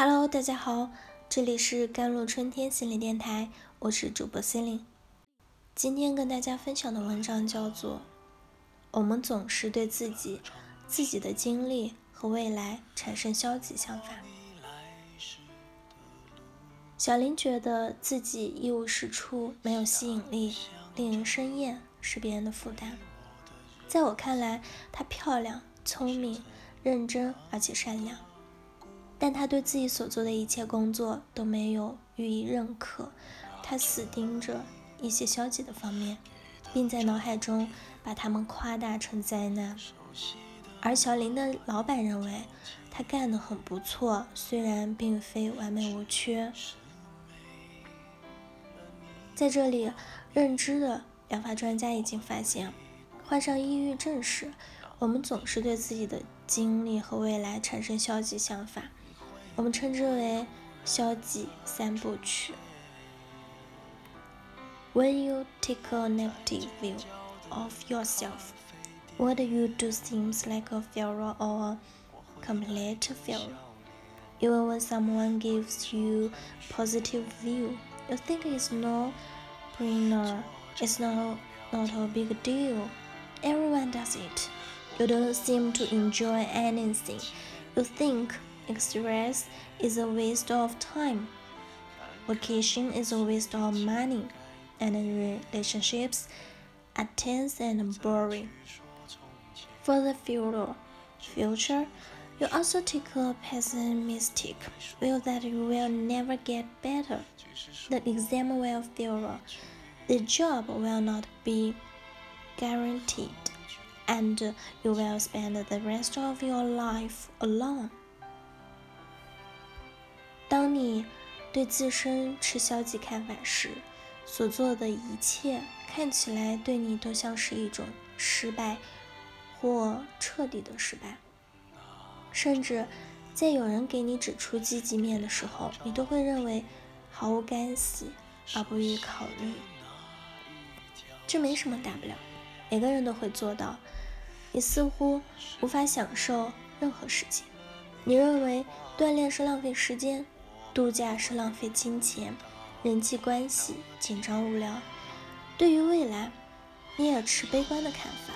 Hello，大家好，这里是甘露春天心理电台，我是主播心灵。今天跟大家分享的文章叫做《我们总是对自己、自己的经历和未来产生消极想法》。小林觉得自己一无是处，没有吸引力，令人生厌，是别人的负担。在我看来，她漂亮、聪明、认真，而且善良。但他对自己所做的一切工作都没有予以认可，他死盯着一些消极的方面，并在脑海中把他们夸大成灾难。而小林的老板认为他干得很不错，虽然并非完美无缺。在这里，认知的疗法专家已经发现，患上抑郁症时，我们总是对自己的经历和未来产生消极想法。我们称之为消极三部曲。When you take a negative view of yourself, what you do seems like a failure or a complete failure. Even when someone gives you positive view, you think it's no brainer, it's not, not a big deal. Everyone does it. You don't seem to enjoy anything. You think Express is a waste of time. Vacation is a waste of money, and relationships are tense and boring. For the future, future, you also take a pessimistic view that you will never get better. The exam will fail. The job will not be guaranteed, and you will spend the rest of your life alone. 当你对自身持消极看法时，所做的一切看起来对你都像是一种失败，或彻底的失败。甚至在有人给你指出积极面的时候，你都会认为毫无干系，而不予考虑。这没什么大不了，每个人都会做到。你似乎无法享受任何事情，你认为锻炼是浪费时间。度假是浪费金钱，人际关系紧张无聊。对于未来，你也持悲观的看法，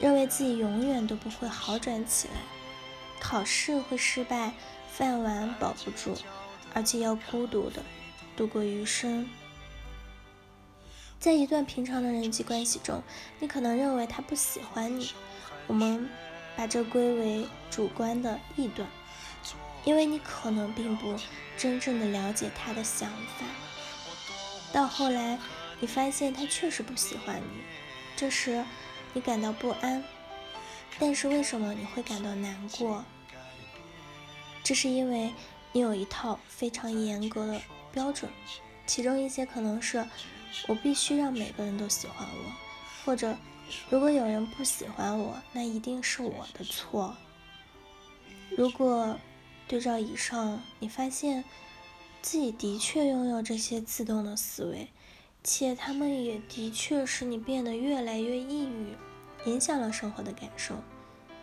认为自己永远都不会好转起来，考试会失败，饭碗保不住，而且要孤独的度过余生。在一段平常的人际关系中，你可能认为他不喜欢你，我们把这归为主观的臆断。因为你可能并不真正的了解他的想法，到后来你发现他确实不喜欢你，这时你感到不安。但是为什么你会感到难过？这是因为你有一套非常严格的标准，其中一些可能是我必须让每个人都喜欢我，或者如果有人不喜欢我，那一定是我的错。如果对照以上，你发现自己的确拥有这些自动的思维，且他们也的确使你变得越来越抑郁，影响了生活的感受。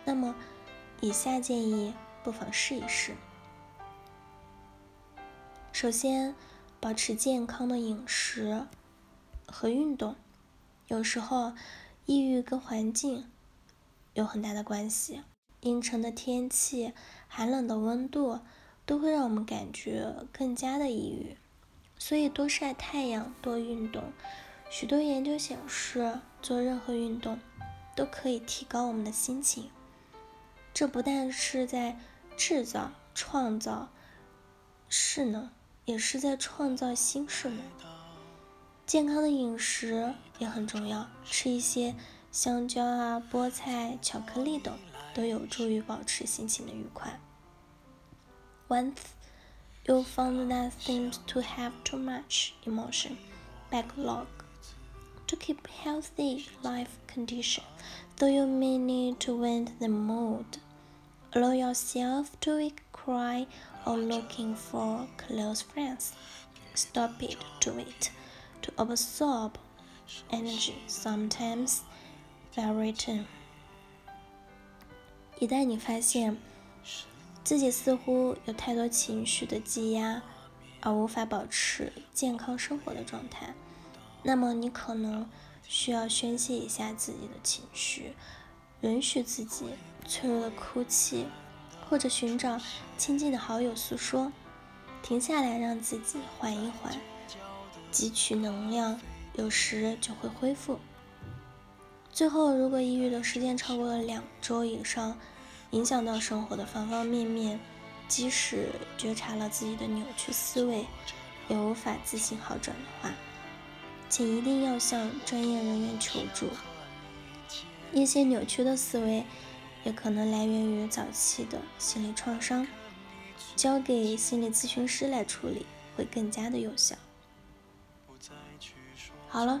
那么，以下建议不妨试一试。首先，保持健康的饮食和运动。有时候，抑郁跟环境有很大的关系。阴沉的天气、寒冷的温度都会让我们感觉更加的抑郁，所以多晒太阳、多运动。许多研究显示，做任何运动都可以提高我们的心情。这不但是在制造、创造势能，也是在创造新势能。健康的饮食也很重要，吃一些香蕉啊、菠菜、巧克力等。都有助于保持心情的愉快。Once you found that seems to have too much emotion backlog to keep healthy life condition, though you may need to vent the mood. Allow yourself to cry or looking for close friends. Stop it to it to absorb energy, sometimes by return. 一旦你发现自己似乎有太多情绪的积压，而无法保持健康生活的状态，那么你可能需要宣泄一下自己的情绪，允许自己脆弱的哭泣，或者寻找亲近的好友诉说，停下来让自己缓一缓，汲取能量，有时就会恢复。最后，如果抑郁的时间超过了两周以上，影响到生活的方方面面，即使觉察了自己的扭曲思维，也无法自行好转的话，请一定要向专业人员求助。一些扭曲的思维也可能来源于早期的心理创伤，交给心理咨询师来处理会更加的有效。好了，